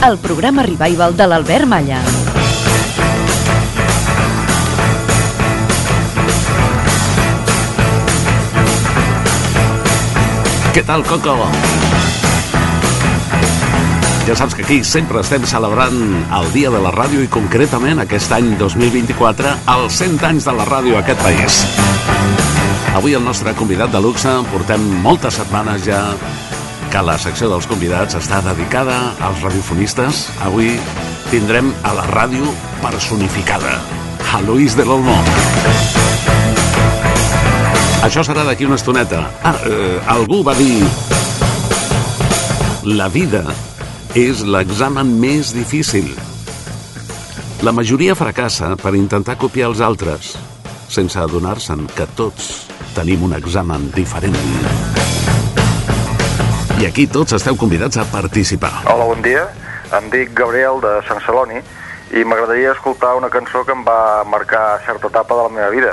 El programa Revival de l'Albert Malla. Què tal, Coco? Ja saps que aquí sempre estem celebrant el Dia de la Ràdio i concretament aquest any 2024 els 100 anys de la ràdio a aquest país. Avui el nostre convidat de luxe portem moltes setmanes ja que la secció dels convidats està dedicada als radiofonistes. Avui tindrem a la ràdio personificada, a Luis de l'Olmo. Això serà d'aquí una estoneta. Ah, eh, algú va dir... La vida és l'examen més difícil. La majoria fracassa per intentar copiar els altres, sense adonar-se'n que tots tenim un examen diferent. I aquí tots esteu convidats a participar. Hola, bon dia. Em dic Gabriel de Sant Celoni i m'agradaria escoltar una cançó que em va marcar certa etapa de la meva vida.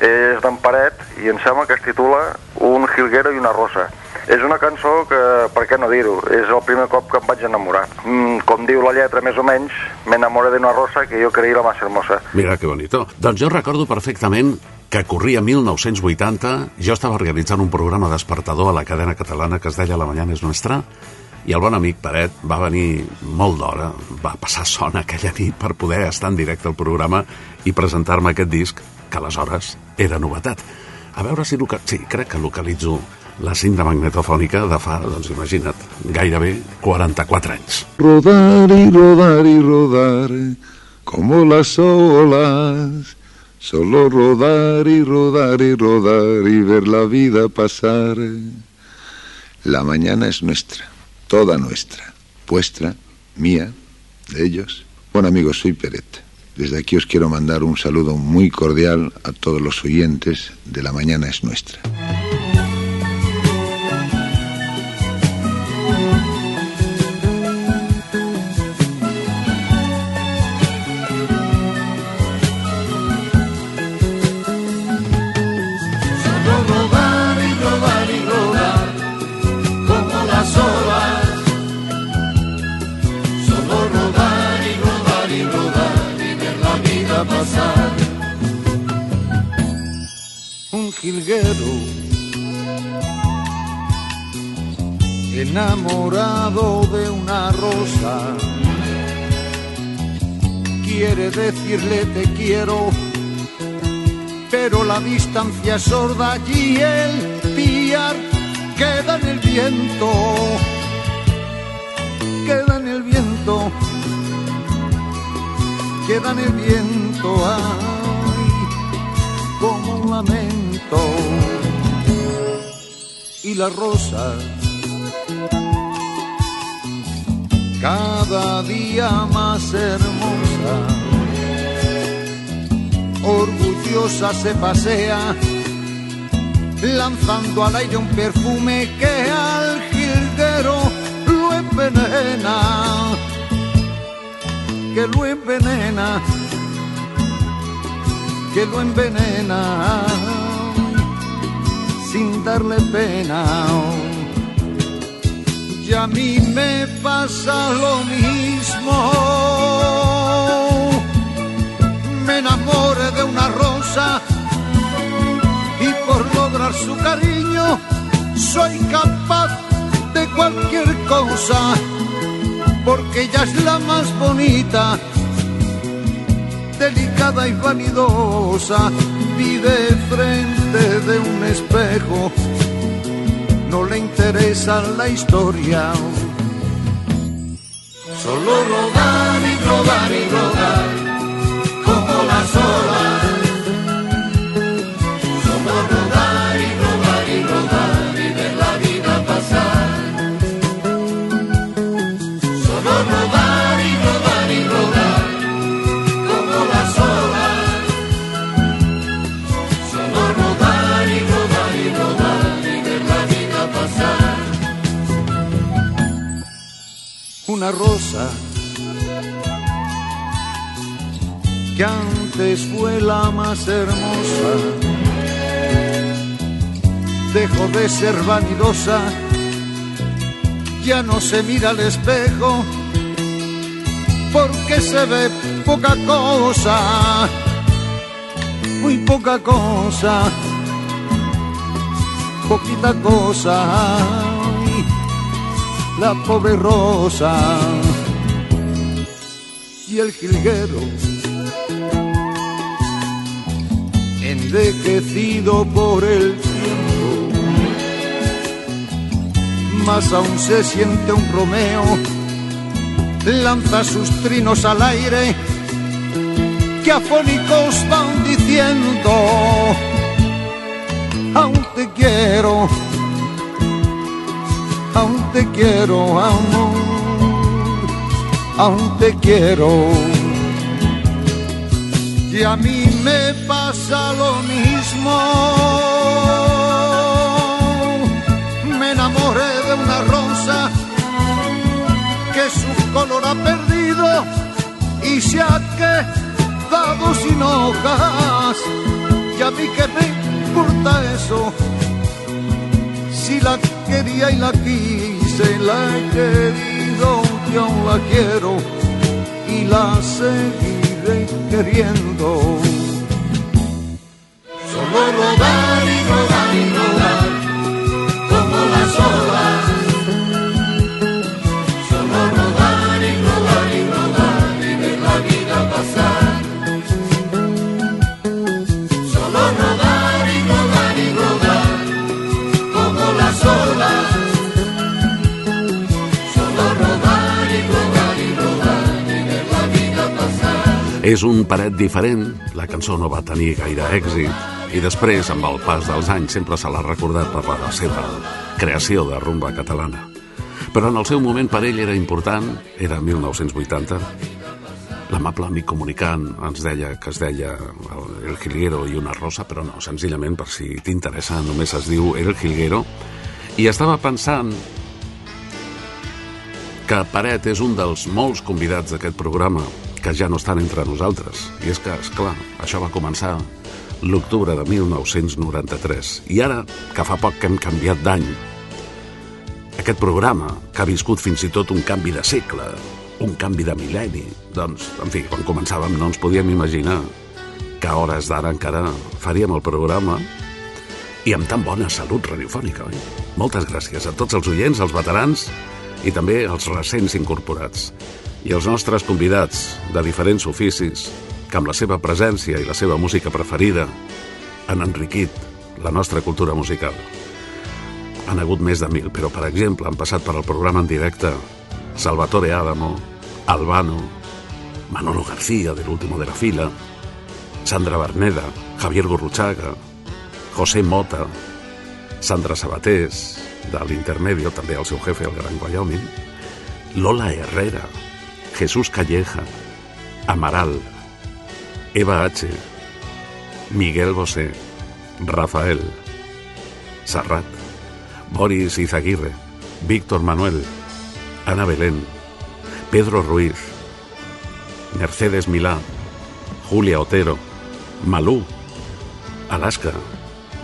És d'en Paret i em sembla que es titula Un jilguero i una rosa. És una cançó que, per què no dir-ho, és el primer cop que em vaig enamorar. Mm, com diu la lletra, més o menys, m'enamoré d'una rosa que jo creia la més hermosa. Mira que bonito. Doncs jo recordo perfectament que corria 1980, jo estava organitzant un programa despertador a la cadena catalana que es deia La Mañana és Nostra, i el bon amic Paret va venir molt d'hora, va passar son aquella nit per poder estar en directe al programa i presentar-me aquest disc, que aleshores era novetat. A veure si... Loca... Sí, crec que localitzo la cinta magnetofònica de fa, doncs imagina't, gairebé 44 anys. Rodar y rodar y rodar como las olas. Solo rodar y rodar y rodar y ver la vida pasar. La mañana es nuestra, toda nuestra, vuestra, mía, de ellos. Bueno amigos, soy Peret. Desde aquí os quiero mandar un saludo muy cordial a todos los oyentes de La mañana es nuestra. Enamorado de una rosa quiere decirle te quiero pero la distancia es sorda y el piar queda en el viento queda en el viento queda en el viento ay como un lamento y la rosa cada día más hermosa orgullosa se pasea lanzando al aire un perfume que al jilguero lo envenena que lo envenena que lo envenena sin darle pena. Y a mí me pasa lo mismo. Me enamoré de una rosa y por lograr su cariño soy capaz de cualquier cosa porque ella es la más bonita delicada y vanidosa, vive frente de un espejo, no le interesa la historia. Solo rodar y rodar y rodar como las olas. Rosa que antes fue la más hermosa. Dejó de ser vanidosa, ya no se mira al espejo porque se ve poca cosa, muy poca cosa, poquita cosa, la pobre rosa y el jilguero envejecido por el tiempo, más aún se siente un Romeo, lanza sus trinos al aire, que afónicos van diciendo, aún te quiero, te quiero, amor, aún te quiero y a mí me pasa lo mismo. Me enamoré de una rosa que su color ha perdido y se ha quedado sin hojas. Y a mí que me importa eso, si la quería y la quise, la he querido, yo la quiero y la seguí queriendo. Solo És un paret diferent, la cançó no va tenir gaire èxit. I després, amb el pas dels anys, sempre se l'ha recordat per la seva creació de rumba catalana. Però en el seu moment per ell era important, era 1980, l'amable amic comunicant ens deia que es deia El Jilguero i una rosa, però no, senzillament, per si t'interessa, només es diu El Jilguero, i estava pensant que Paret és un dels molts convidats d'aquest programa que ja no estan entre nosaltres. I és que, és clar, això va començar l'octubre de 1993. I ara, que fa poc que hem canviat d'any, aquest programa, que ha viscut fins i tot un canvi de segle, un canvi de mil·lenni, doncs, en fi, quan començàvem no ens podíem imaginar que a hores d'ara encara faríem el programa i amb tan bona salut radiofònica, oi? Moltes gràcies a tots els oients, els veterans i també els recents incorporats i els nostres convidats de diferents oficis que amb la seva presència i la seva música preferida han enriquit la nostra cultura musical. Han hagut més de mil, però per exemple han passat per al programa en directe Salvatore Adamo, Albano, Manolo García del último de la fila, Sandra Berneda, Javier Gurruchaga, José Mota, Sandra Sabatés, de l'Intermedio, també el seu jefe, el Gran Wyoming, Lola Herrera, Jesús Calleja, Amaral, Eva H., Miguel Bosé, Rafael, Serrat, Boris Izaguirre, Víctor Manuel, Ana Belén, Pedro Ruiz, Mercedes Milà, Julia Otero, Malú, Alaska,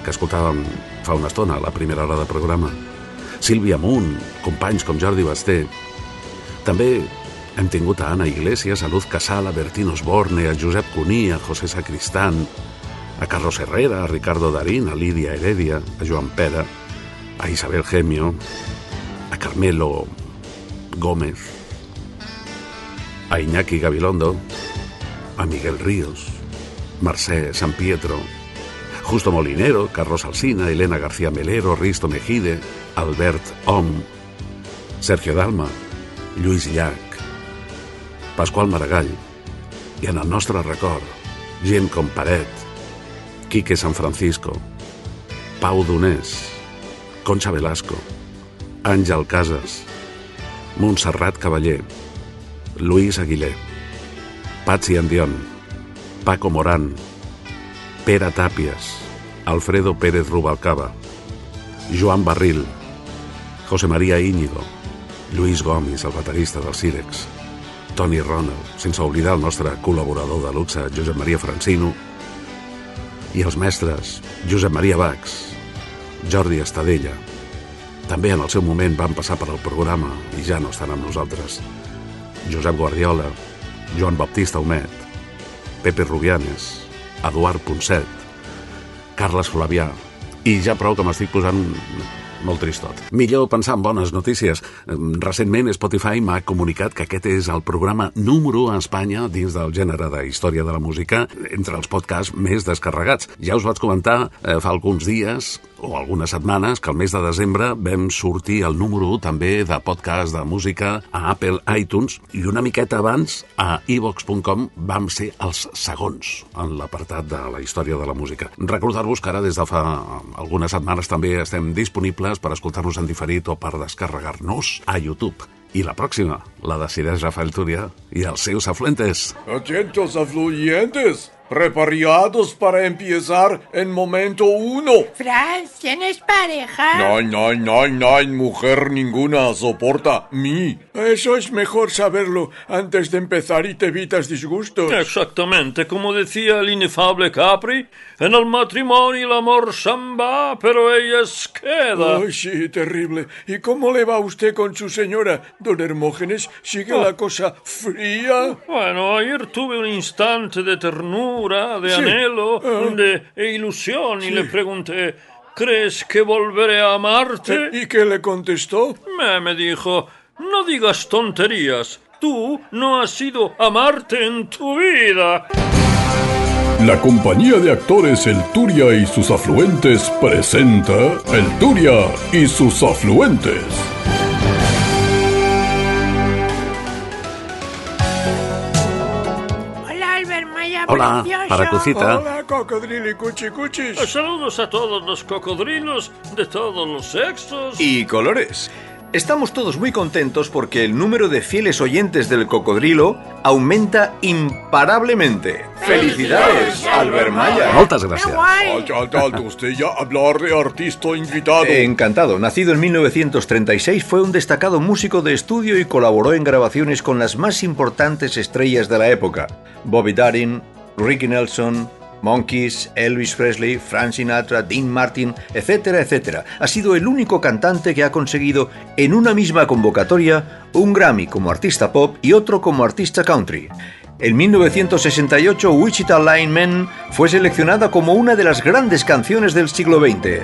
que escoltàvem fa una a la primera hora de programa, Sílvia Munt, companys com Jordi Basté. També hem tingut a Iglesias, a Luz Casala, a Bertín Osborne, a Josep Cuní, a José Sacristán, a Carlos Herrera, a Ricardo Darín, a Lídia Heredia, a Joan Pera, a Isabel Gemio, a Carmelo Gómez, a Iñaki Gabilondo, a Miguel Ríos, Mercè San Pietro, Justo Molinero, Carlos Alsina, Elena García Melero, Risto Mejide, Albert Om, Sergio Dalma, Lluís Llach, Pasqual Maragall, i en el nostre record, gent com Paret, Quique San Francisco, Pau Donés, Concha Velasco, Àngel Casas, Montserrat Cavaller, Luis Aguilé, Patsi Andion, Paco Morán, Pere Tàpies, Alfredo Pérez Rubalcaba, Joan Barril, José María Íñigo, Lluís Gomis, el baterista del Cirex, Tony Ronald, sense oblidar el nostre col·laborador de luxe, Josep Maria Francino, i els mestres Josep Maria Bax, Jordi Estadella. També en el seu moment van passar per al programa i ja no estan amb nosaltres. Josep Guardiola, Joan Baptista Humet, Pepe Rubianes, Eduard Ponset, Carles Flavià, i ja prou que m'estic posant molt tristot. Millor pensar en bones notícies. Recentment Spotify m'ha comunicat que aquest és el programa número a Espanya dins del gènere de història de la música entre els podcasts més descarregats. Ja us vaig comentar eh, fa alguns dies o algunes setmanes que el mes de desembre vam sortir el número 1 també de podcast de música a Apple iTunes i una miqueta abans a evox.com vam ser els segons en l'apartat de la història de la música. Recordar-vos que ara des de fa algunes setmanes també estem disponibles per escoltar-nos en diferit o per descarregar-nos a YouTube. I la pròxima la decideix Rafael Túria i els seus afluentes. Atentos afluentes, preparados para empezar en momento uno. Franz, ¿tienes pareja? No, no, no, no, mujer ninguna soporta mí. Eso es mejor saberlo antes de empezar y te evitas disgustos. Exactamente, como decía el inefable Capri, en el matrimonio el amor va, pero ella es queda. Ay, sí, terrible. ¿Y cómo le va a usted con su señora, don Hermógenes? ¿Sigue la cosa fría? Bueno, ayer tuve un instante de ternura, de Sí. anhelo, Ah. de ilusión y le pregunté, ¿crees que volveré a amarte? ¿Y qué le contestó? Me, me dijo, no digas tonterías, tú no has ido a amarte en tu vida. La compañía de actores El Turia y sus afluentes presenta El Turia y sus afluentes. Hola, precioso. Paracucita. Hola, cocodrilo y cuchicuchis. Saludos a todos los cocodrilos de todos los sexos. y colores. Estamos todos muy contentos porque el número de fieles oyentes del cocodrilo aumenta imparablemente. ¡Felicidades, Albert Maya! Alto, alto, usted ya hablar de artista invitado. Encantado. Nacido en 1936, fue un destacado músico de estudio y colaboró en grabaciones con las más importantes estrellas de la época: Bobby Darin, Ricky Nelson, Monkeys, Elvis Presley, Frank Sinatra, Dean Martin, etcétera, etcétera. Ha sido el único cantante que ha conseguido en una misma convocatoria un Grammy como artista pop y otro como artista country. En 1968, Wichita Lineman fue seleccionada como una de las grandes canciones del siglo XX.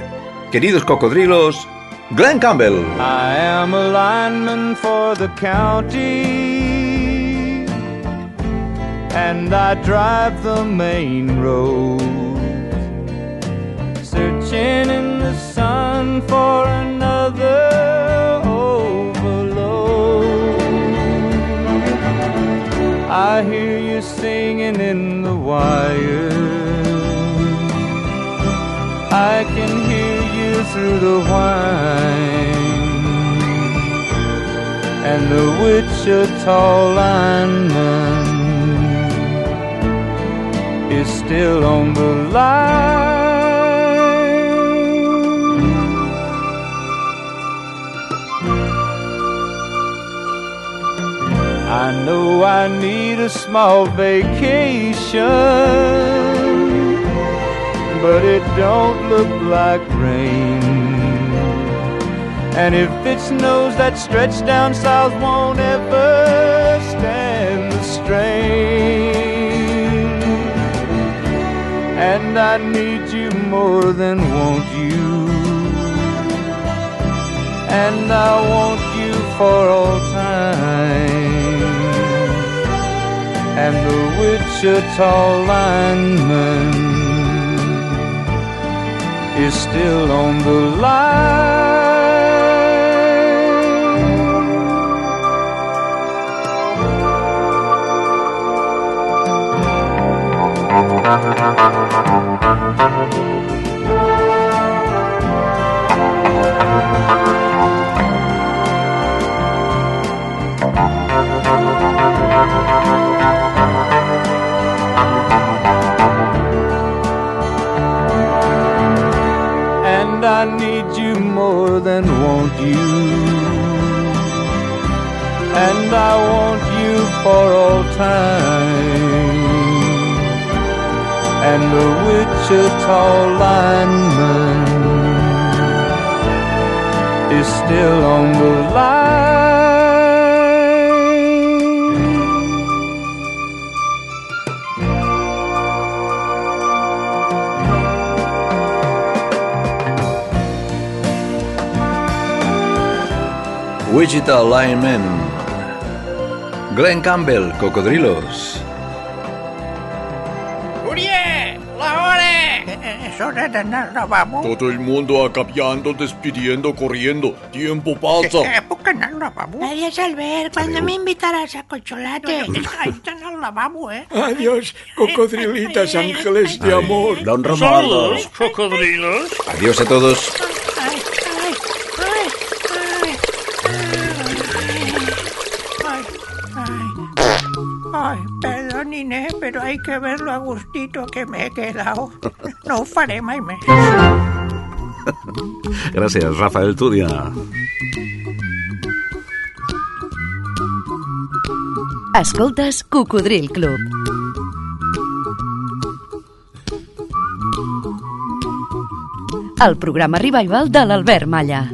Queridos cocodrilos, Glenn Campbell. I am a lineman for the county, and I drive the main road, searching in the sun for another overload. I hear you singing in the wire. I can hear you through the whine and the Wichita lineman is still on the line. I know I need a small vacation but it don't look like rain. And if it snows, that stretch down south won't ever And I need you more than want you. And I want you for all time. And the Wichita lineman is still on the line. And I need you more than want you. and I want you for all time. And the Wichita lineman is still on the line. Wichita Lineman. Glenn Campbell, Cocodrilos. Anar al lavabo. Todo el mundo acapiando, despidiendo, corriendo. Tiempo pasa. ¿Puc anar al lavabo? Adiós, Albert. ¿Cuándo me invitarás a Colcholate? Ahí están al lavabo, ¿eh? Adiós, cocodrilitas, ángeles de amor. Don Saludos, cocodrilos. Adiós a todos. Inés, pero hay que ver lo a gustito que me he quedado. No ho faré mai més. Gràcies, Rafael Túria. Escoltes Cocodril Club. El programa revival de l'Albert Malla.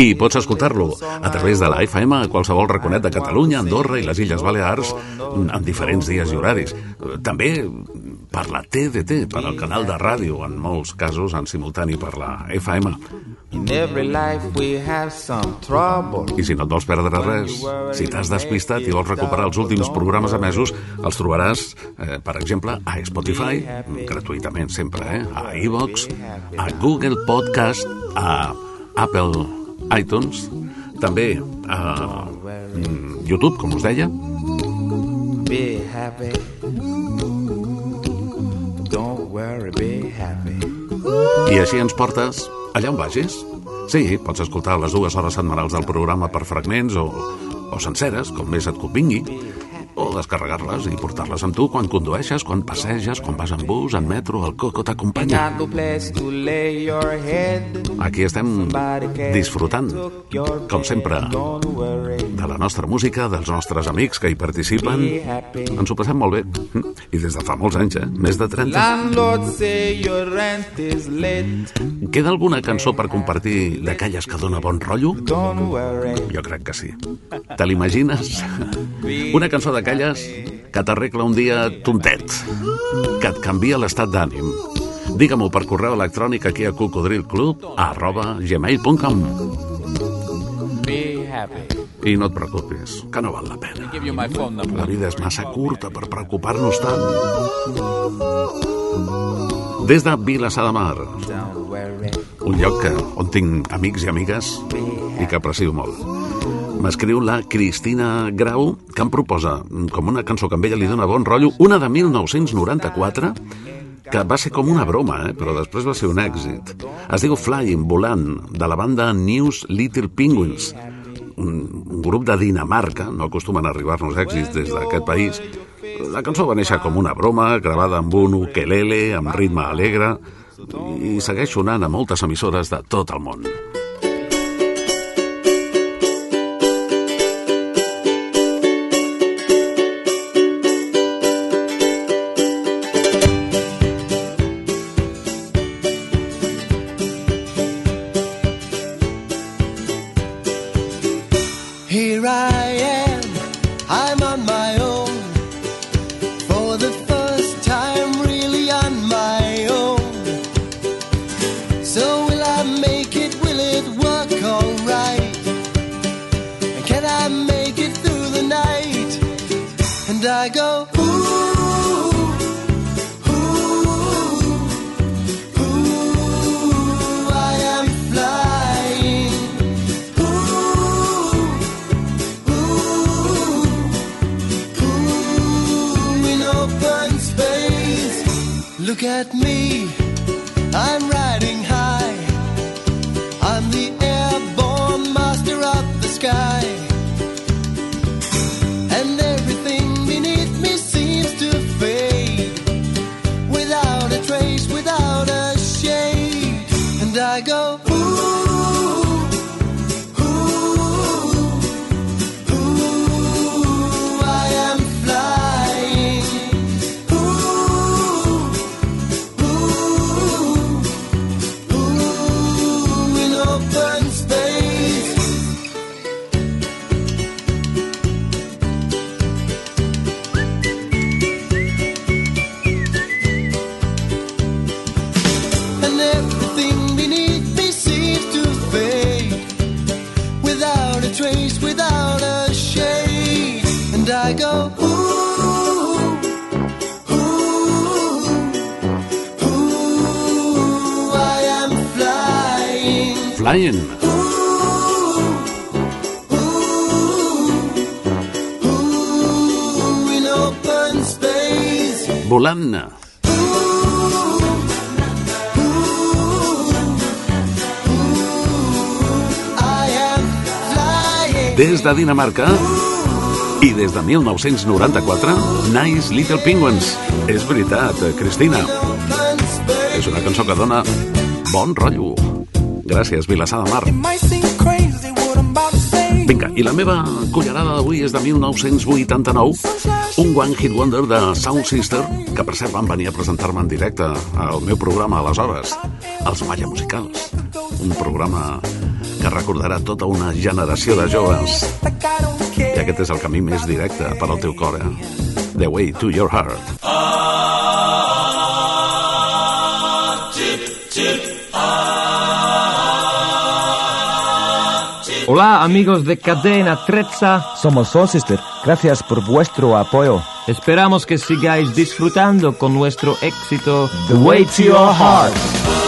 I pots escoltar-lo a través de la FM a qualsevol raconet de Catalunya, Andorra i les Illes Balears en diferents dies i horaris. També per la TDT, per al canal de ràdio, en molts casos en simultani per la FM. In every life we have some trouble. I si no et vols perdre res, si t'has despistat i vols recuperar els últims programes emesos, els trobaràs, eh, per exemple, a Spotify, gratuïtament sempre, eh? a iVox, a Google Podcast, a Apple iTunes, també a mm, YouTube, com us deia, Be happy. Don't worry, be happy. i així ens portes allà on vagis. Sí, pots escoltar les dues hores setmanals del programa per fragments o, o senceres, com més et convingui, o descarregar-les i portar-les amb tu quan condueixes, quan passeges, quan vas en bus, en metro, el coco t'acompanya. Aquí estem disfrutant, com sempre, de la nostra música, dels nostres amics que hi participen. Ens ho passem molt bé. I des de fa molts anys, eh? Més de 30. Landlord say your rent is late. Queda alguna cançó per compartir d'aquelles que dona bon rotllo? Jo crec que sí. Te l'imagines? Una cançó d'aquelles que t'arregla un dia tontet, que et canvia l'estat d'ànim. Digue-m'ho per correu electrònic aquí a cocodrilclub arroba gmail.com. I no et preocupis, que no val la pena. La vida és massa curta per preocupar-nos tant. Des de Vilassar de Mar, un lloc que, on tinc amics i amigues i que aprecio molt. M'escriu la Cristina Grau, que em proposa, com una cançó que a ella li dona bon rotllo, una de 1994, que va ser com una broma, eh? però després va ser un èxit. Es diu Flying, volant, de la banda News Little Penguins, un, un grup de Dinamarca, no acostumen a arribar-nos èxits des d'aquest país. La cançó va néixer com una broma, gravada amb un ukelele, amb ritme alegre, i segueix sonant a moltes emissores de tot el món. Space. Volant. Des de Dinamarca i des de 1994, Nice Little Penguins. És veritat, Cristina. És una cançó que dona bon rotllo. Gràcies, Vilassar de Mar. Vinga, i la meva cullerada d'avui és de 1989, un One Hit Wonder de Sound Sister, que per cert van venir a presentar-me en directe al meu programa aleshores, Els Malla Musicals, un programa que recordarà tota una generació de joves. I aquest és el camí més directe per al teu cor, eh? The Way to Your Heart. Hola amigos de Cadena Trezza, somos Soul Sister. Gracias por vuestro apoyo. Esperamos que sigáis disfrutando con nuestro éxito The Way to Your Heart.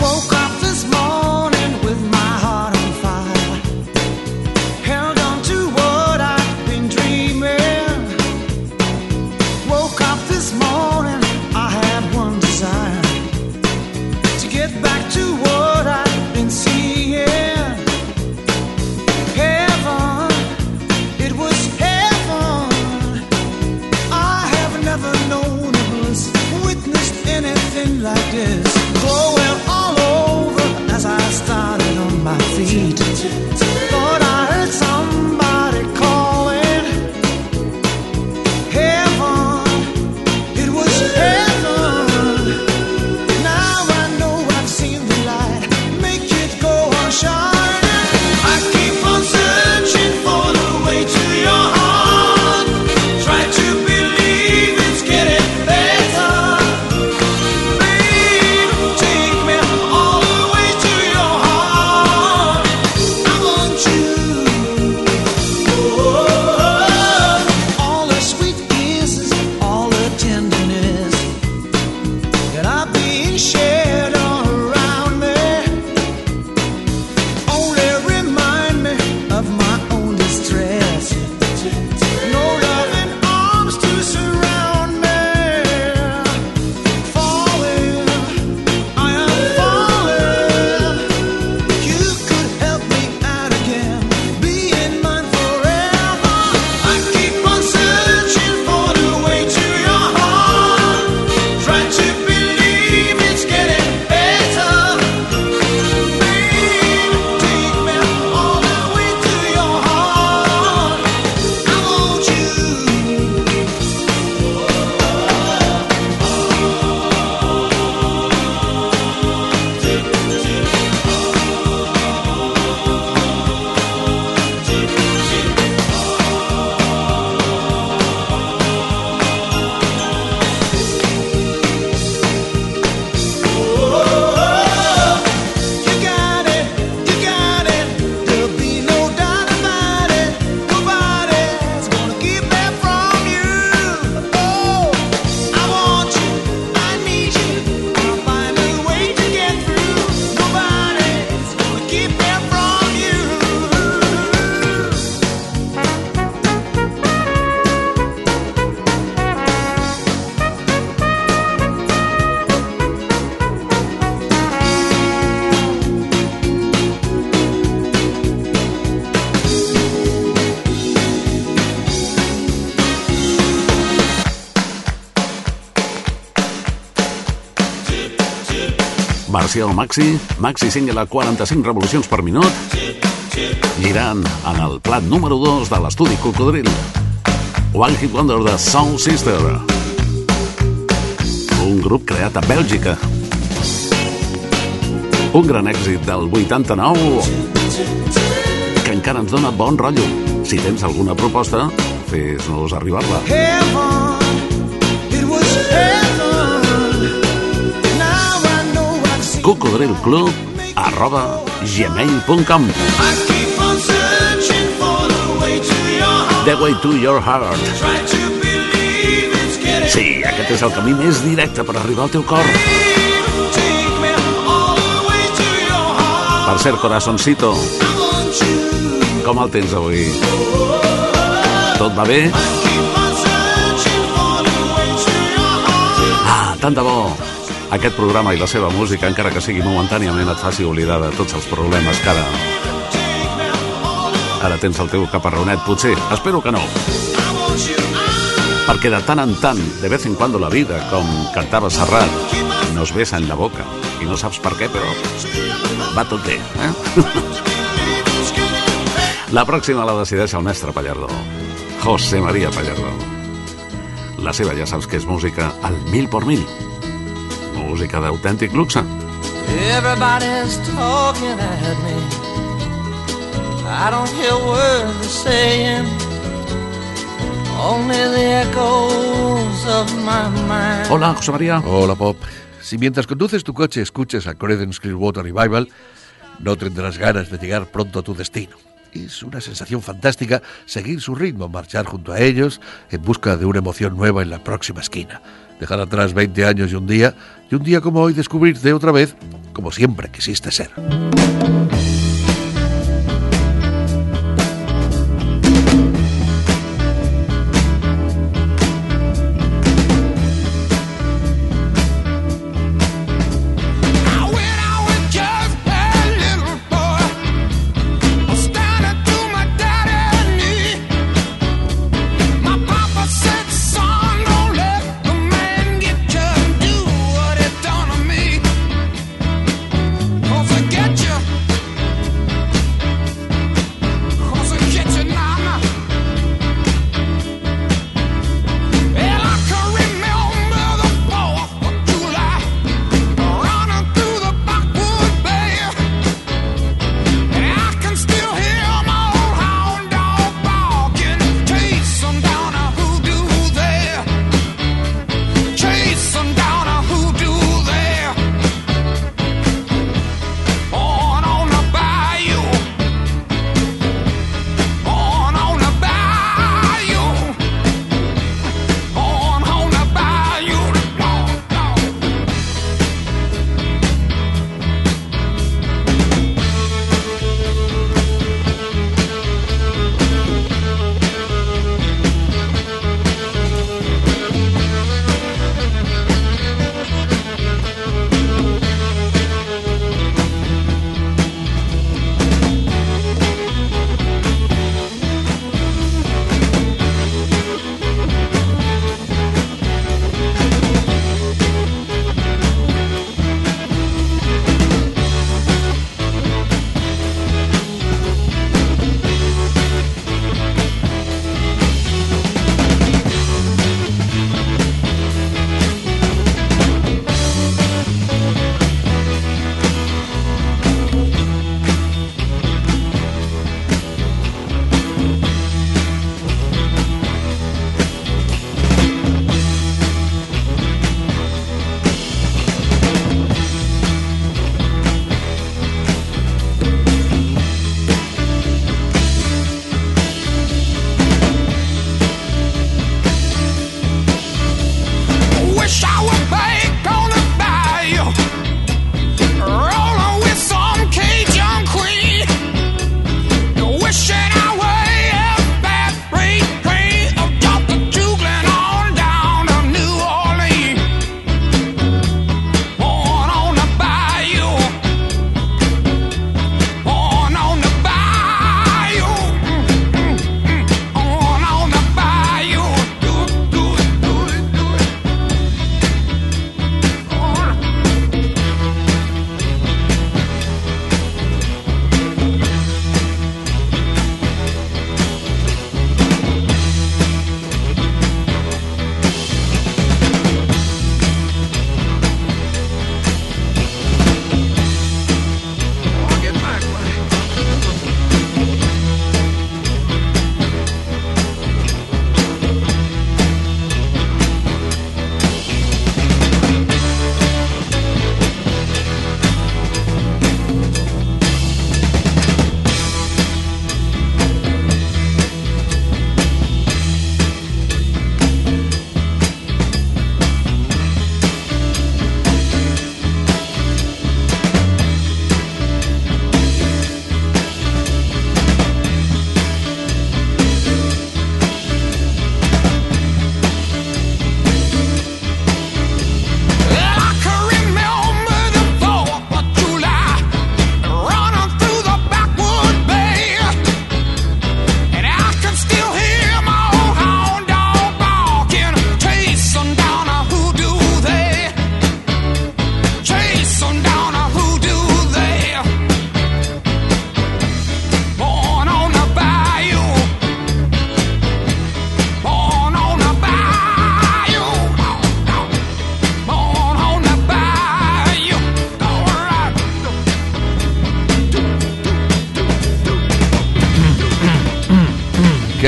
Woke up Marcial Maxi, Maxi single a 45 revolucions per minut, girant en el plat número 2 de l'estudi Cocodril. One Hit Wonder de Sound Sister. Un grup creat a Bèlgica. Un gran èxit del 89 que encara ens dona bon rotllo. Si tens alguna proposta, fes-nos arribar-la. It cocodrilclub arroba gmail.com The way to your heart Sí, aquest és el camí més directe per arribar al teu cor Per cert, corazoncito Com el tens avui? Tot va bé? Ah, tant de bo aquest programa i la seva música, encara que sigui momentàniament, et faci oblidar de tots els problemes que ara... Ara tens el teu caparronet, potser. Espero que no. Perquè de tant en tant, de vez en cuando la vida, com cantava Serrat, nos besa en la boca. I no saps per què, però va tot bé, eh? La pròxima la decideix el mestre Pallardó. José María Pallardó. La seva ja saps que és música al mil por mil. Música d'autèntic luxe. Everybody's talking at me. I don't hear words they're saying. Only the echoes of my mind. Hola, José María. Hola, Pop. Si mientras conduces tu coche escuchas a Creedence Clearwater Revival, no tendrás ganas de llegar pronto a tu destino. Es una sensación fantástica seguir su ritmo, marchar junto a ellos en busca de una emoción nueva en la próxima esquina. Dejar atrás 20 años y un día, y un día como hoy descubrirte otra vez como siempre quisiste ser.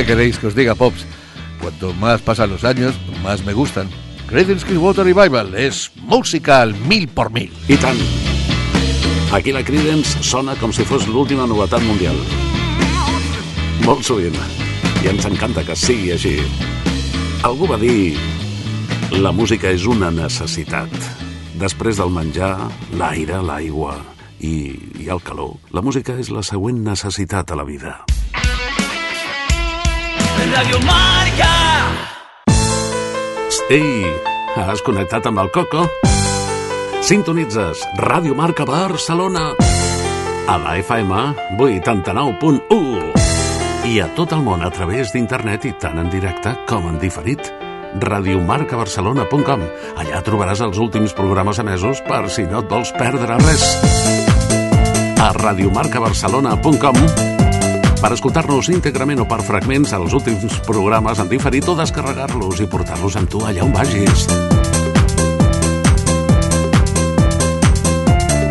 ¿Qué queréis que os diga, Pops? Cuanto más pasan los años, más me gustan. Creedence Clearwater Revival és música al mil por mil. I tant. Aquí la Creedence sona com si fos l'última novetat mundial. Molt sovint. I ens encanta que sigui així. Algú va dir... La música és una necessitat. Després del menjar, l'aire, l'aigua i, i el calor, la música és la següent necessitat a la vida. Radio Marca. Ei, has connectat amb el Coco? Sintonitzes Ràdio Marca Barcelona a la FM 89.1 i a tot el món a través d'internet i tant en directe com en diferit radiomarcabarcelona.com Allà trobaràs els últims programes emesos per si no et vols perdre res. A radiomarcabarcelona.com per escoltar-nos íntegrament o per fragments als últims programes en diferit o descarregar-los i portar-los amb tu allà on vagis.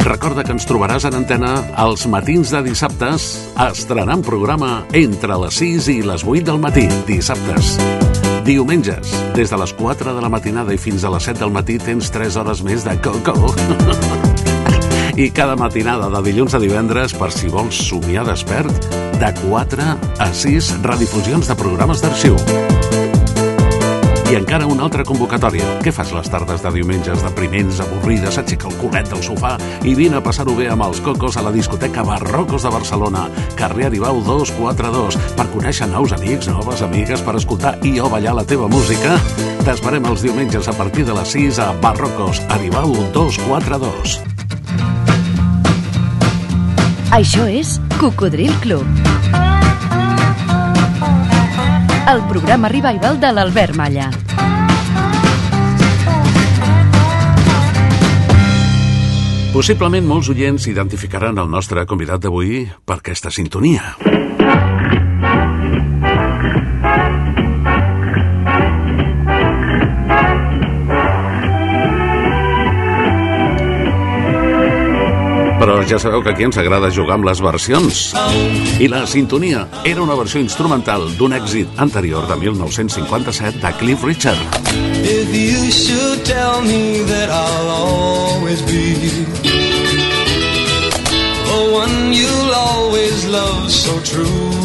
Recorda que ens trobaràs en antena els matins de dissabtes estrenant programa entre les 6 i les 8 del matí, dissabtes. Diumenges, des de les 4 de la matinada i fins a les 7 del matí tens 3 hores més de coco. I cada matinada de dilluns a divendres, per si vols somiar despert, de 4 a 6 redifusions de programes d'arxiu. I encara una altra convocatòria. Què fas les tardes de diumenges depriments, avorrides, aixeca el culet del sofà i vine a passar-ho bé amb els cocos a la discoteca Barrocos de Barcelona, carrer Aribau 242, per conèixer nous amics, noves amigues, per escoltar i o ballar la teva música? T'esperem els diumenges a partir de les 6 a Barrocos, Aribau 242. Això és Cocodril Club. El programa revival de l'Albert Malla. Possiblement molts oients identificaran el nostre convidat d'avui per aquesta sintonia. Ja sabeu que aquí ens agrada jugar amb les versions. I la sintonia era una versió instrumental d'un èxit anterior de 1957 de Cliff Richard. If you should tell me that I'll always be the one you'll always love so true,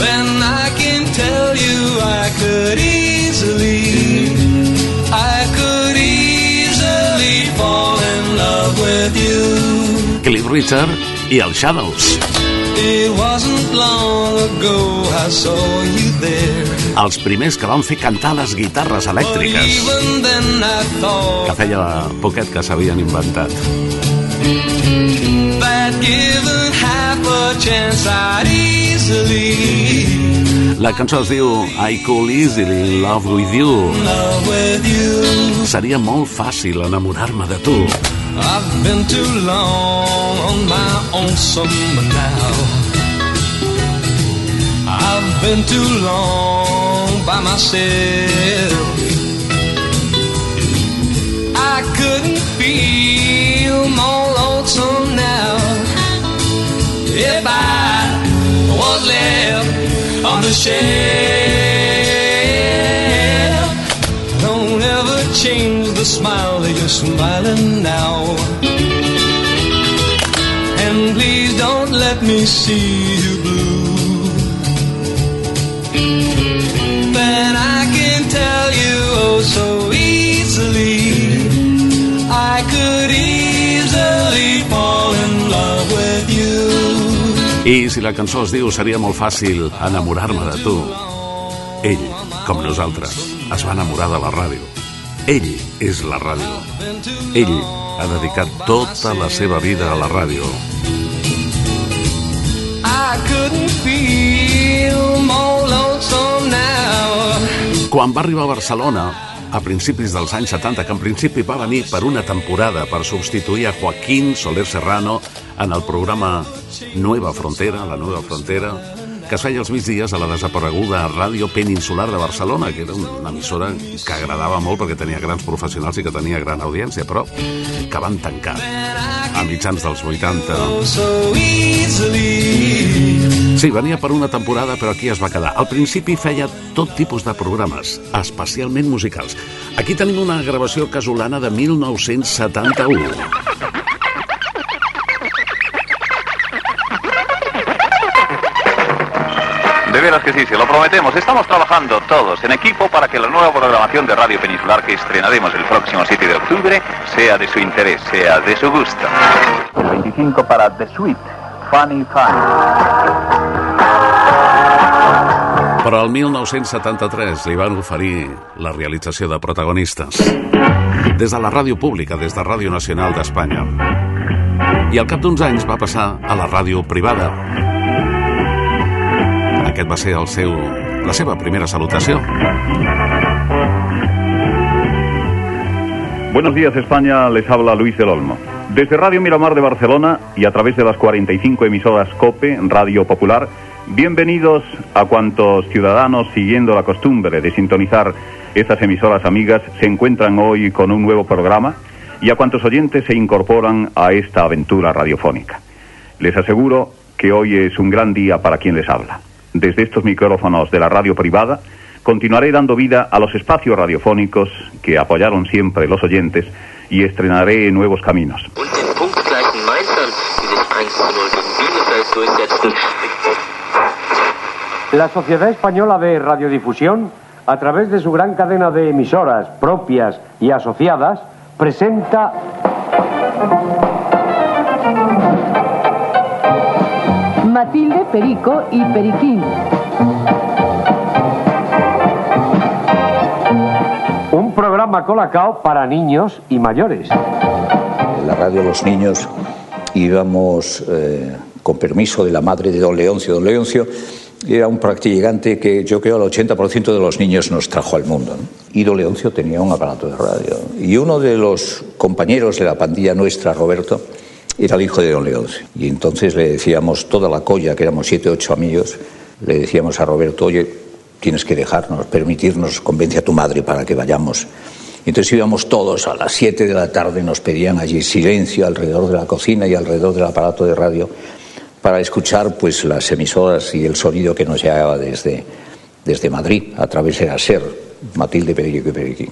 then I can tell you I could easily, fall in love with you. Cliff Richard i els Shadows. It wasn't long ago I saw you there. Els primers que van fer cantar les guitarres elèctriques, que feia poquet que s'havien inventat. that given half a chance I'd easily La cançó es diu I Could Easily Love With You. Seria molt fàcil enamorar-me de tu. I've been too long on my own summer now. I've been too long by myself. The. Don't ever change the smile that you're smiling now. And please don't let me see I si la cançó es diu Seria molt fàcil enamorar-me de tu, ell, com nosaltres, es va enamorar de la ràdio. Ell és la ràdio. Ell ha dedicat tota la seva vida a la ràdio. I couldn't feel more lonesome now. Quan va arribar a Barcelona, a principis dels anys 70, que en principi va venir per una temporada per substituir a Joaquín Soler Serrano en el programa Nueva Frontera, la Nueva Frontera, que es feia els migdies a la desapareguda Ràdio Peninsular de Barcelona, que era una emissora que agradava molt perquè tenia grans professionals i que tenia gran audiència, però que van tancar a mitjans dels 80. so easily. Sí, venia per una temporada, però aquí es va quedar. Al principi feia tot tipus de programes, especialment musicals. Aquí tenim una gravació casolana de 1971. De veras que sí, se lo prometemos. Estamos trabajando todos en equipo para que la nueva programación de Radio Peninsular que estrenaremos el próximo 7 de octubre sea de su interés, sea de su gusto. El 25 para The Sweet, Funny Funny. Però el 1973 li van oferir la realització de protagonistes. Des de la ràdio pública, des de Ràdio Nacional d'Espanya. I al cap d'uns anys va passar a la ràdio privada. Aquest va seu, la seva primera salutació. Buenos días España, les habla Luis del Olmo. Desde Radio Miramar de Barcelona y a través de las 45 emisoras COPE, Radio Popular, bienvenidos a cuantos ciudadanos siguiendo la costumbre de sintonizar estas emisoras amigas se encuentran hoy con un nuevo programa y a cuantos oyentes se incorporan a esta aventura radiofónica. Les aseguro que hoy es un gran día para quien les habla. Desde estos micrófonos de la radio privada, continuaré dando vida a los espacios radiofónicos que apoyaron siempre los oyentes y estrenaré nuevos caminos. punktgleichen Mainzern, die sich 1 zu 0 gegen Bielefeld durchsetzten. La Sociedad Española de Radiodifusión, a través de su gran cadena de emisoras propias y asociadas, presenta Matilde, Perico y Periquín. un programa colacao para niños y mayores. En la radio Los Niños íbamos eh, con permiso de la madre de don Leoncio. Don Leoncio era un practicante que yo creo el 80% de los niños nos trajo al mundo. ¿no? Y don Leoncio tenía un aparato de radio. Y uno de los compañeros de la pandilla nuestra, Roberto, era el hijo de don Leoncio. Y entonces le decíamos, toda la colla, que éramos siete, ocho amigos, le decíamos a Roberto, oye, tienes que dejarnos, permitirnos, convence a tu madre para que vayamos. Entonces íbamos todos a las 7 de la tarde, nos pedían allí silencio alrededor de la cocina y alrededor del aparato de radio para escuchar pues las emisoras y el sonido que nos llegaba desde, desde Madrid a través de la SER, Matilde Perico y Periquín.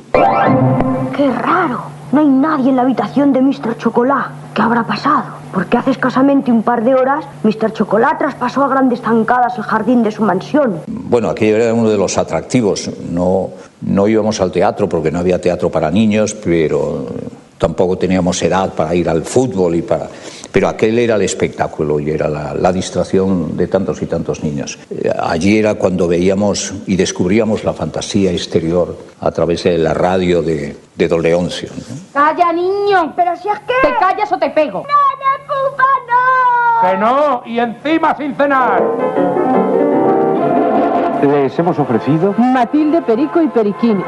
¡Qué raro! No hay nadie en la habitación de Mr. Chocolá. ¿Qué habrá pasado? Porque hace escasamente un par de horas, Mr. Chocolá traspasó a grandes zancadas el jardín de su mansión. Bueno, aquello era uno de los atractivos. No, no íbamos al teatro porque no había teatro para niños, pero tampoco teníamos edad para ir al fútbol y para... Pero aquel era el espectáculo y era la, la distracción de tantos y tantos niños. Eh, allí era cuando veíamos y descubríamos la fantasía exterior a través de la radio de, de Don Leoncio. ¿no? ¡Calla, niño! ¿Pero si es que...? ¿Te callas o te pego? Que no, y encima sin cenar. Les hemos ofrecido Matilde, Perico y Periquín.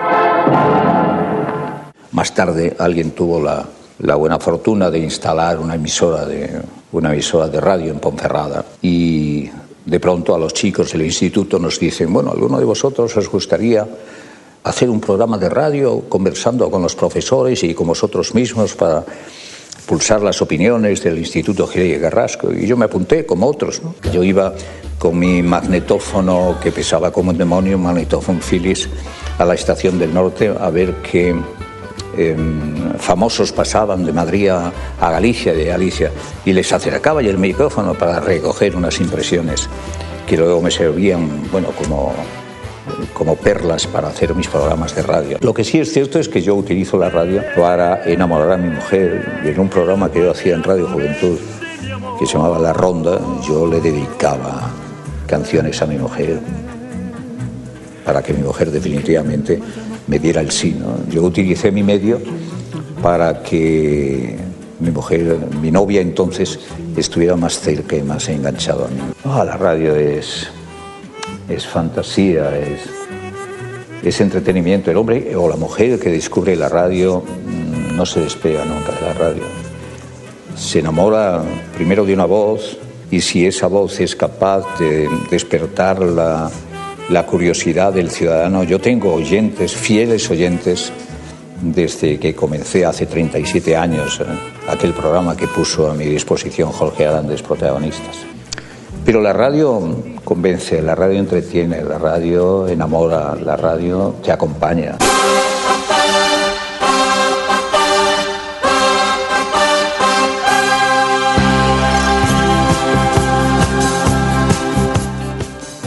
Más tarde alguien tuvo la, la buena fortuna de instalar una emisora de, una emisora de radio en Ponferrada y de pronto a los chicos del instituto nos dicen, bueno, ¿alguno de vosotros os gustaría hacer un programa de radio conversando con los profesores y con vosotros mismos para pulsar las opiniones del Instituto y Carrasco? Y yo me apunté, como otros. ¿no? Yo iba con mi magnetófono que pesaba como un demonio, un magnetófono Philips, a la estación del norte a ver qué eh, famosos pasaban de Madrid a, a Galicia, de Galicia, y les acercaba yo el micrófono para recoger unas impresiones que luego me servían, bueno, como como perlas para hacer mis programas de radio. Lo que sí es cierto es que yo utilizo la radio para enamorar a mi mujer. Y en un programa que yo hacía en Radio Juventud, que se llamaba La Ronda, yo le dedicaba canciones a mi mujer para que mi mujer definitivamente me diera el sí. Yo utilicé mi medio para que mi mujer, mi novia entonces, estuviera más cerca y más enganchada a mí. Ah, la radio es, es fantasía, es, es entretenimiento. El hombre o la mujer que descubre la radio mm, no se despega nunca de la radio. Se enamora primero de una voz, y si esa voz es capaz de despertar la, la curiosidad del ciudadano. Yo tengo oyentes, fieles oyentes, desde que comencé hace 37 años eh, aquel programa que puso a mi disposición Jorge Arandes, protagonistas. Pero la radio convence, la radio entretiene, la radio enamora, la radio te acompaña.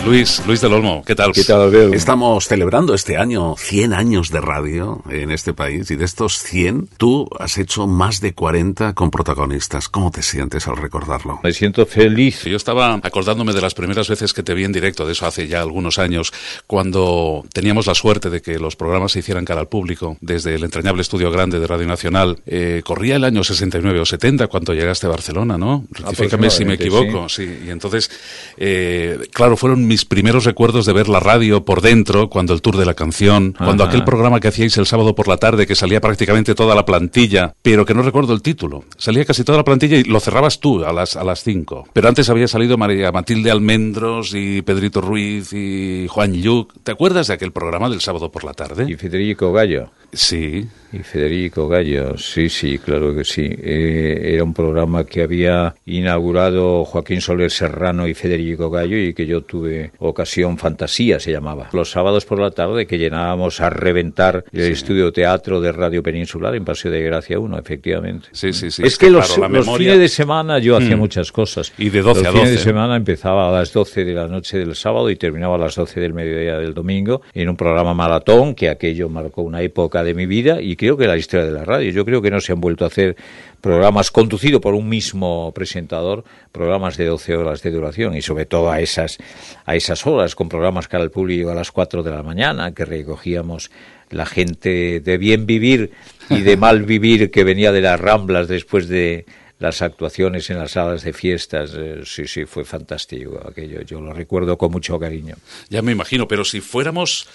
Luis, Luis del Olmo, ¿qué tal? ¿Qué tal? Estamos celebrando este año 100 años de radio en este país y de estos 100 tú has hecho más de 40 con protagonistas. ¿Cómo te sientes al recordarlo? Me siento feliz. Yo estaba acordándome de las primeras veces que te vi en directo, de eso hace ya algunos años, cuando teníamos la suerte de que los programas se hicieran cara al público desde el entrañable estudio grande de Radio Nacional. Eh, corría el año 69 o 70 cuando llegaste a Barcelona, ¿no? Rectifícame si me equivoco. Sí. Y entonces, eh, claro, fueron mis primeros recuerdos de ver la radio por dentro, cuando el tour de la canción, cuando aquel programa que hacíais el sábado por la tarde, que salía prácticamente toda la plantilla, pero que no recuerdo el título. Salía casi toda la plantilla y lo cerrabas tú a las a las 5. Pero antes había salido María Matilde Almendros y Pedrito Ruiz y Juan Lluc. ¿Te acuerdas de aquel programa del sábado por la tarde? Y Federico Gallo. Sí. Y Federico Gallo, sí, sí, claro que sí. Eh, era un programa que había inaugurado Joaquín Soler Serrano y Federico Gallo y que yo tuve ocasión, fantasía se llamaba. Los sábados por la tarde que llenábamos a reventar el estudio teatro de Radio Peninsular en Paseo de Gracia 1, efectivamente. Sí, sí, sí. es, que, los, claro, la los memoria- fines de semana yo hacía Mm. muchas cosas. Y de 12 los a fines de 12. semana empezaba a las 12 de la noche del sábado y terminaba a las 12 del mediodía del domingo en un programa maratón que aquello marcó una época de mi vida y creo que la historia de la radio. Yo creo que no se han vuelto a hacer programas conducidos por un mismo presentador, programas de 12 horas de duración y sobre todo a esas a esas horas con programas cara al público a las 4 de la mañana que recogíamos la gente de bien vivir y de mal vivir que venía de las Ramblas después de las actuaciones en las salas de fiestas, eh, sí, sí, fue fantástico aquello. Yo lo recuerdo con mucho cariño. Ya me imagino, pero si fuéramos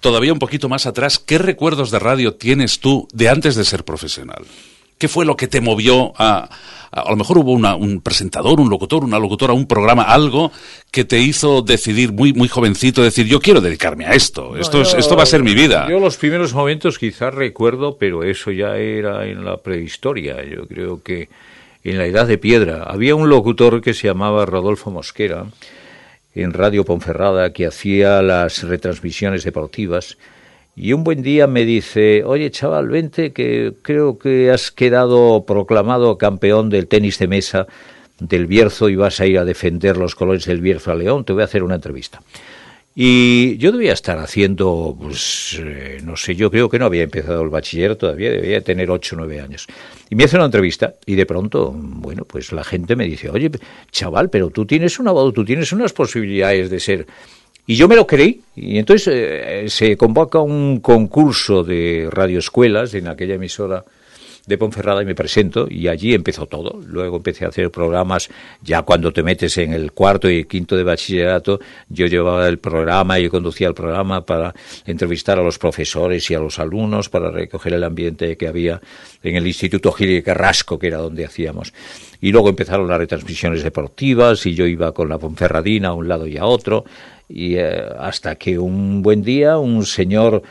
todavía un poquito más atrás, ¿qué recuerdos de radio tienes tú de antes de ser profesional? ¿Qué fue lo que te movió a... A, a lo mejor hubo una- un presentador, un locutor, una locutora, un programa, algo que te hizo decidir muy, muy jovencito, decir, yo quiero dedicarme a esto, esto, es, esto va a ser mi vida. Yo los primeros momentos quizás recuerdo, pero eso ya era en la prehistoria. Yo creo que en la edad de piedra había un locutor que se llamaba Rodolfo Mosquera en Radio Ponferrada que hacía las retransmisiones deportivas. Y un buen día me dice, oye chaval, vente que creo que has quedado proclamado campeón del tenis de mesa del Bierzo y vas a ir a defender los colores del Bierzo a León, te voy a hacer una entrevista. Y yo debía estar haciendo, pues, eh, no sé, yo creo que no había empezado el bachiller todavía, debía tener ocho o nueve años. Y me hace una entrevista y de pronto, bueno, pues la gente me dice, oye, chaval, pero tú tienes una voz, tú tienes unas posibilidades de ser... Y yo me lo creí, y entonces eh, se convoca un concurso de radioescuelas en aquella emisora de Ponferrada y me presento y allí empezó todo. Luego empecé a hacer programas, ya cuando te metes en el cuarto y quinto de bachillerato, yo llevaba el programa, yo conducía el programa para entrevistar a los profesores y a los alumnos, para recoger el ambiente que había en el Instituto Gil y Carrasco, que era donde hacíamos. Y luego empezaron las retransmisiones deportivas y yo iba con la Ponferradina a un lado y a otro. Y eh, hasta que un buen día un señor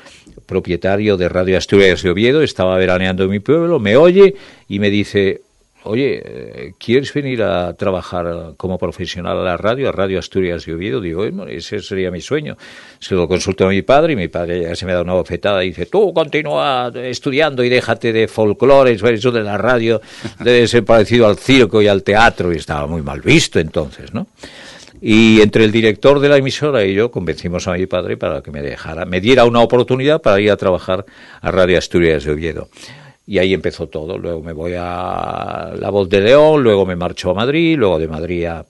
propietario de Radio Asturias de Oviedo estaba veraneando en mi pueblo, me oye y me dice, oye, eh, ¿quieres venir a trabajar como profesional a la radio, a Radio Asturias de Oviedo? Digo, "Bueno, ese sería mi sueño. Se lo consulto a mi padre y mi padre ya se me da una bofetada y dice, tú continúa estudiando y déjate de folclores, eso de la radio debe ser parecido al circo y al teatro y estaba muy mal visto entonces, ¿no? Y entre el director de la emisora y yo convencimos a mi padre para que me dejara, me diera una oportunidad para ir a trabajar a Radio Asturias de Oviedo. Y ahí empezó todo. Luego me voy a La Voz de León, luego me marcho a Madrid, luego de Madrid a,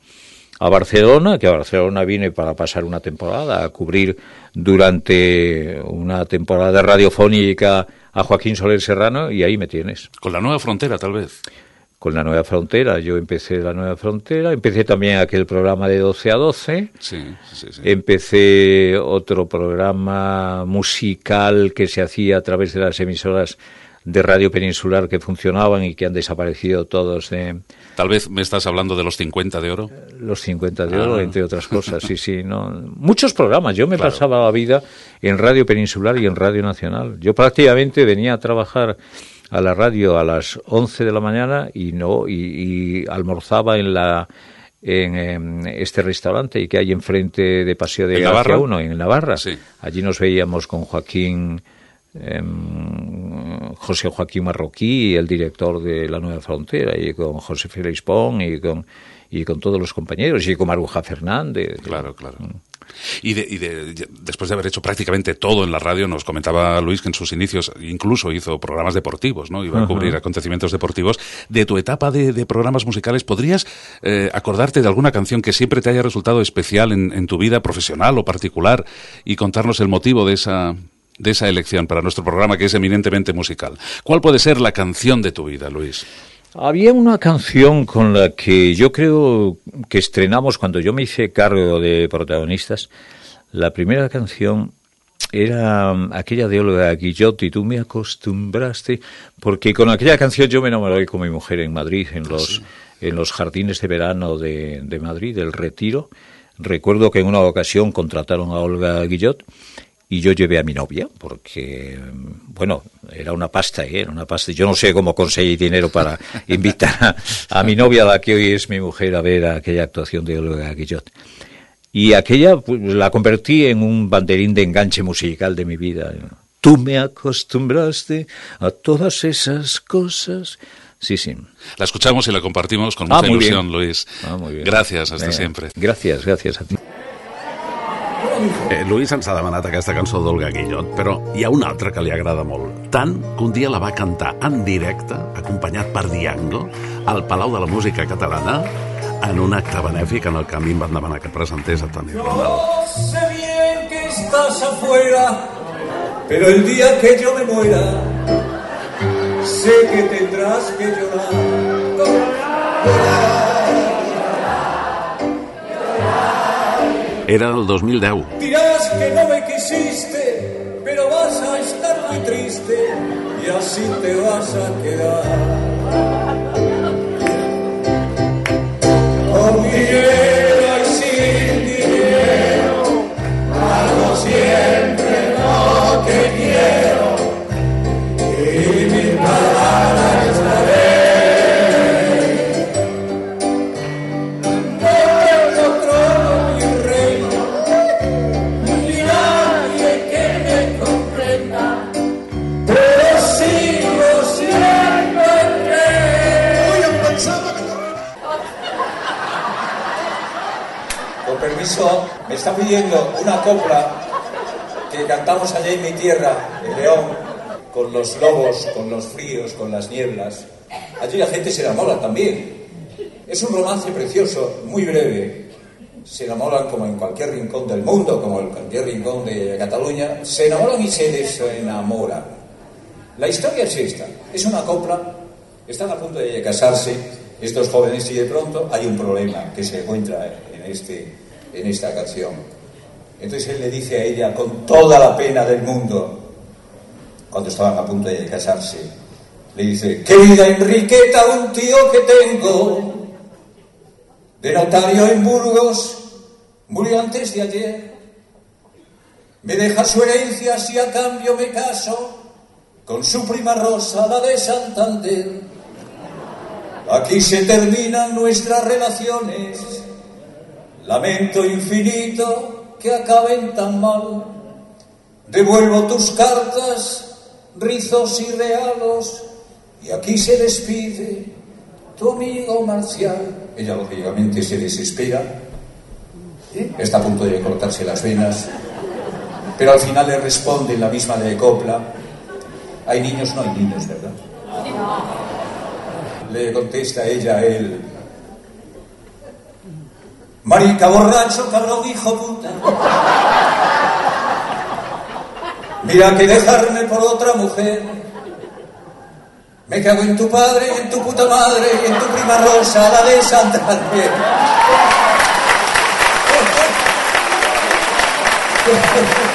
a Barcelona, que a Barcelona vine para pasar una temporada, a cubrir durante una temporada radiofónica a Joaquín Soler Serrano y ahí me tienes. Con la nueva frontera, tal vez. Con la nueva frontera, yo empecé la nueva frontera, empecé también aquel programa de 12 a 12, Sí, sí, sí. empecé otro programa musical que se hacía a través de las emisoras de Radio Peninsular que funcionaban y que han desaparecido todos Tal vez me estás hablando de los 50 de oro. los 50 de oro, Ah. entre otras cosas. Sí, sí, no. Muchos programas. Yo me Claro. pasaba la vida en Radio Peninsular y en Radio Nacional. Yo prácticamente venía a trabajar a la radio a las 11 de la mañana y no y, y almorzaba en la en, este restaurante y que hay enfrente de Paseo de ¿En Gracia Navarra? 1, en Navarra. Sí. Allí nos veíamos con Joaquín em, José Joaquín Marroquí, el director de La Nueva Frontera, y con José Félix Pon y con y con todos los compañeros y con Maruja Fernández. Claro, claro. Y, de, y de- después de haber hecho prácticamente todo en la radio, nos comentaba Luis que en sus inicios incluso hizo programas deportivos, ¿no? Iba a Ajá. cubrir acontecimientos deportivos. De tu etapa de, de programas musicales, ¿podrías eh, acordarte de alguna canción que siempre te haya resultado especial en, en tu vida profesional o particular y contarnos el motivo de esa, de esa elección para nuestro programa que es eminentemente musical? ¿Cuál puede ser la canción de tu vida, Luis? Había una canción con la que yo creo que estrenamos cuando yo me hice cargo de protagonistas. La primera canción era mm, aquella de Olga Guillot y tú me acostumbraste, porque con aquella canción yo me enamoré con mi mujer en Madrid, en los, en los jardines de verano de, de Madrid, del Retiro. Recuerdo que en una ocasión contrataron a Olga Guillot y yo llevé a mi novia, porque, bueno, era una pasta, ¿eh? era una pasta. Yo no sé cómo conseguí dinero para invitar a, a mi novia, la que hoy es mi mujer, a ver aquella actuación de Olga Guillot. Y aquella pues, la convertí en un banderín de enganche musical de mi vida. Tú me acostumbraste a todas esas cosas. Sí, sí. La escuchamos y la compartimos con Ah, mucha bien. ilusión, Luis. Ah, muy bien. Gracias, hasta Venga. siempre. Gracias, gracias a ti. Eh, Luis ens ha demanat aquesta cançó d'Olga Guillot, però hi ha una altra que li agrada molt. Tant que un dia la va cantar en directe, acompanyat per Diango, al Palau de la Música Catalana, en un acte benèfic en el que a mi em van demanar que presentés a Toni Ronald. Yo sé bien que estás afuera, pero el día que yo me muera, sé que tendrás que Era el 2010. Dirás que no me quisiste, pero vas a estar muy triste y así te vas a quedar. Con dinero y sin dinero, hago siempre lo que está pidiendo una copla que cantamos allá en mi tierra, en León, con los lobos, con los fríos, con las nieblas. Allí la gente se enamora también. Es un romance precioso, muy breve. Se enamoran como en cualquier rincón del mundo, como en cualquier rincón de Cataluña. Se enamoran y se desenamoran. La historia es esta. Es una copla. Están a punto de casarse estos jóvenes y de pronto hay un problema que se encuentra en, este, en esta canción. Entonces él le dice a ella con toda la pena del mundo, cuando estaban a punto de casarse, le dice, querida Enriqueta, un tío que tengo, de notario en Burgos, murió antes de ayer. Me deja su herencia si a cambio me caso con su prima Rosa, la de Santander. Aquí se terminan nuestras relaciones. Lamento infinito que acaben tan mal. Devuelvo tus cartas, rizos y regalos. Y aquí se despide tu amigo Marcial. Ella lógicamente se desespera. Está a punto de cortarse las venas. Pero al final le responde en la misma de copla. Hay niños, no hay niños, ¿verdad? Le contesta ella a él. Marica, borracho, cabrón, hijo puta. Mira que dejarme por otra mujer. Me cago en tu padre, y en tu puta madre, y en tu prima Rosa, la de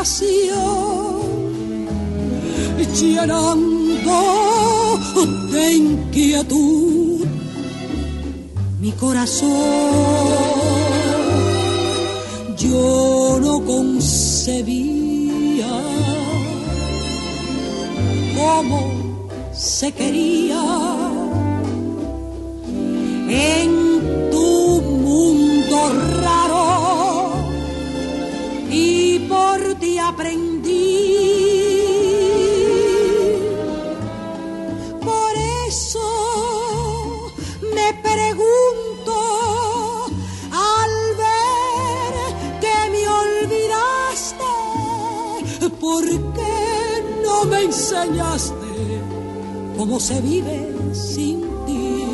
Tentación, llenando de inquietud mi corazón. Yo no concebía cómo se quería en enseñaste cómo se vive sin ti?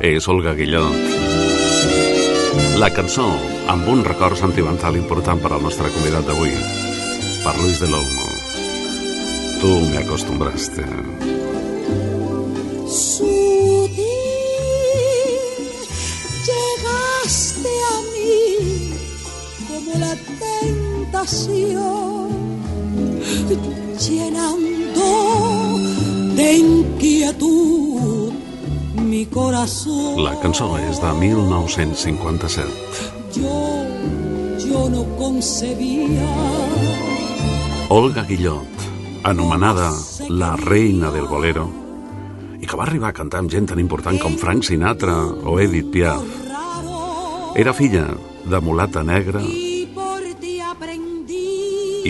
És Olga Guillot. La cançó amb un record sentimental important per al nostre convidat d'avui, per Luis de Olmo. Tu me acostumbraste. Llegaste a mí como la tentación, llenando de inquietud mi corazón. La cançó és de 1957. Yo, yo no concebía Olga Guillot, anomenada la reina del bolero, va arribar a cantar amb gent tan important com Frank Sinatra o Edith Piaf. Era filla de mulata negra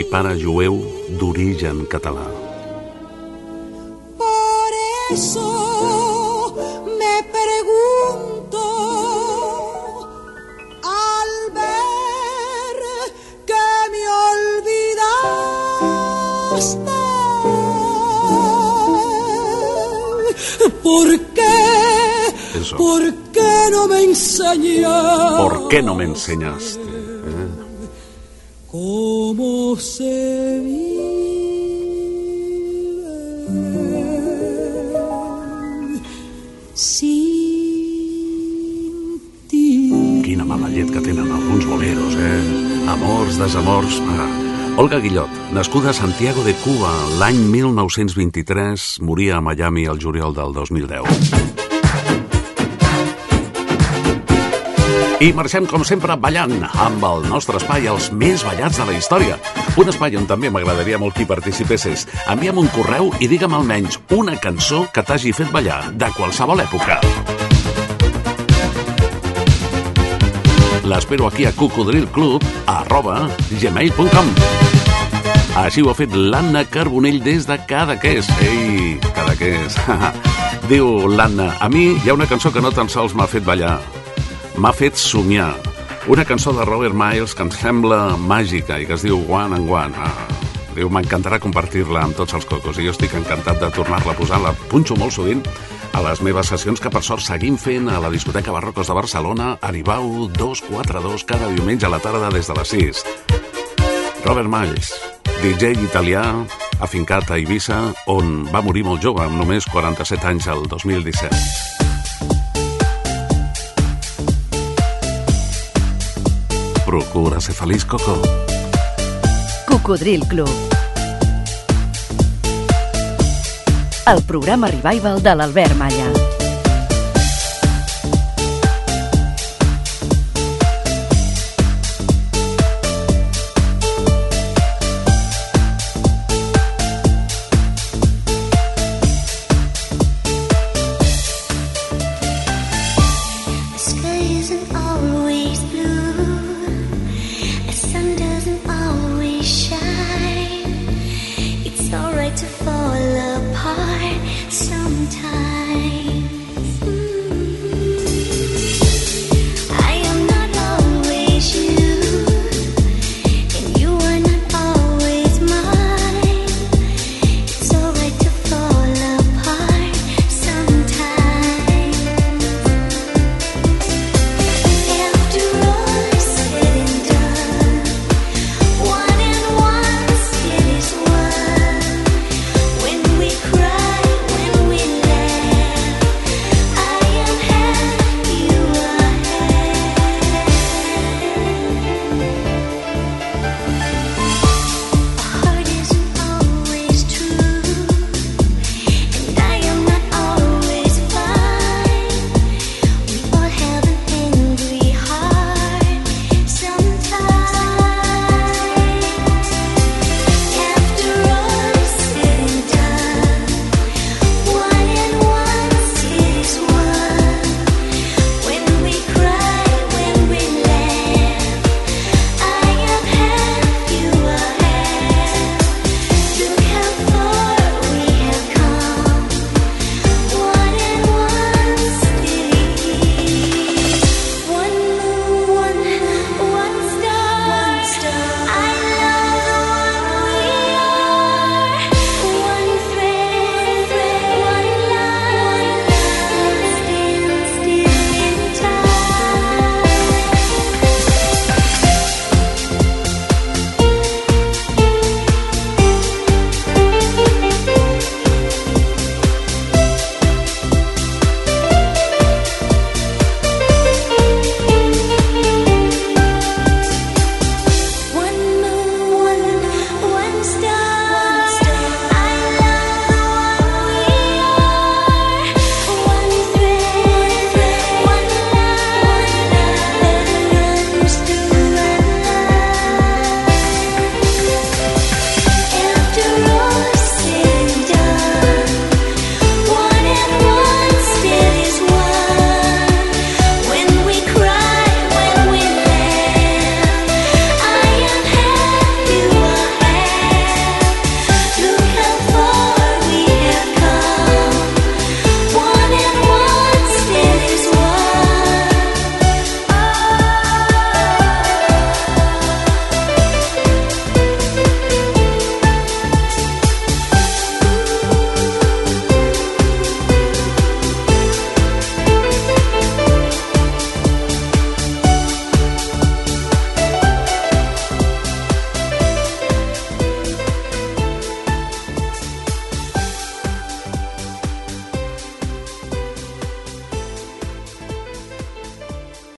i pare jueu d'origen català. Por eso me pregunto al ver que me olvidaste. ¿Por qué? Eso. ¿Por qué no me enseñas? ¿Por qué no me enseñaste? Eh? ¿Cómo se vive sin ti? Quina mala llet que tenen alguns boleros, eh? Amors, desamors... Ah. Olga Guillot, nascuda a Santiago de Cuba l'any 1923, moria a Miami el juliol del 2010. I marxem, com sempre, ballant amb el nostre espai, els més ballats de la història. Un espai on també m'agradaria molt que hi participessis. Envia'm un correu i digue'm almenys una cançó que t'hagi fet ballar, de qualsevol època. L'espero aquí a cocodrilclub arroba gmail.com Així ho ha fet l'Anna Carbonell des de Cadaqués. Ei, Cadaqués. Diu l'Anna, a mi hi ha una cançó que no tan sols m'ha fet ballar, m'ha fet somiar. Una cançó de Robert Miles que em sembla màgica i que es diu One and One. Ah, diu, m'encantarà compartir-la amb tots els cocos i jo estic encantat de tornar-la a posar. La punxo molt sovint a les meves sessions que per sort seguim fent a la discoteca Barrocos de Barcelona, Aribau 242 cada diumenge a la tarda des de les 6. Robert Miles, DJ italià, afincat a Eivissa, on va morir molt jove, amb només 47 anys el 2017. Procura ser feliç, Coco. Cocodril Club. El programa revival de l'Albert Malla.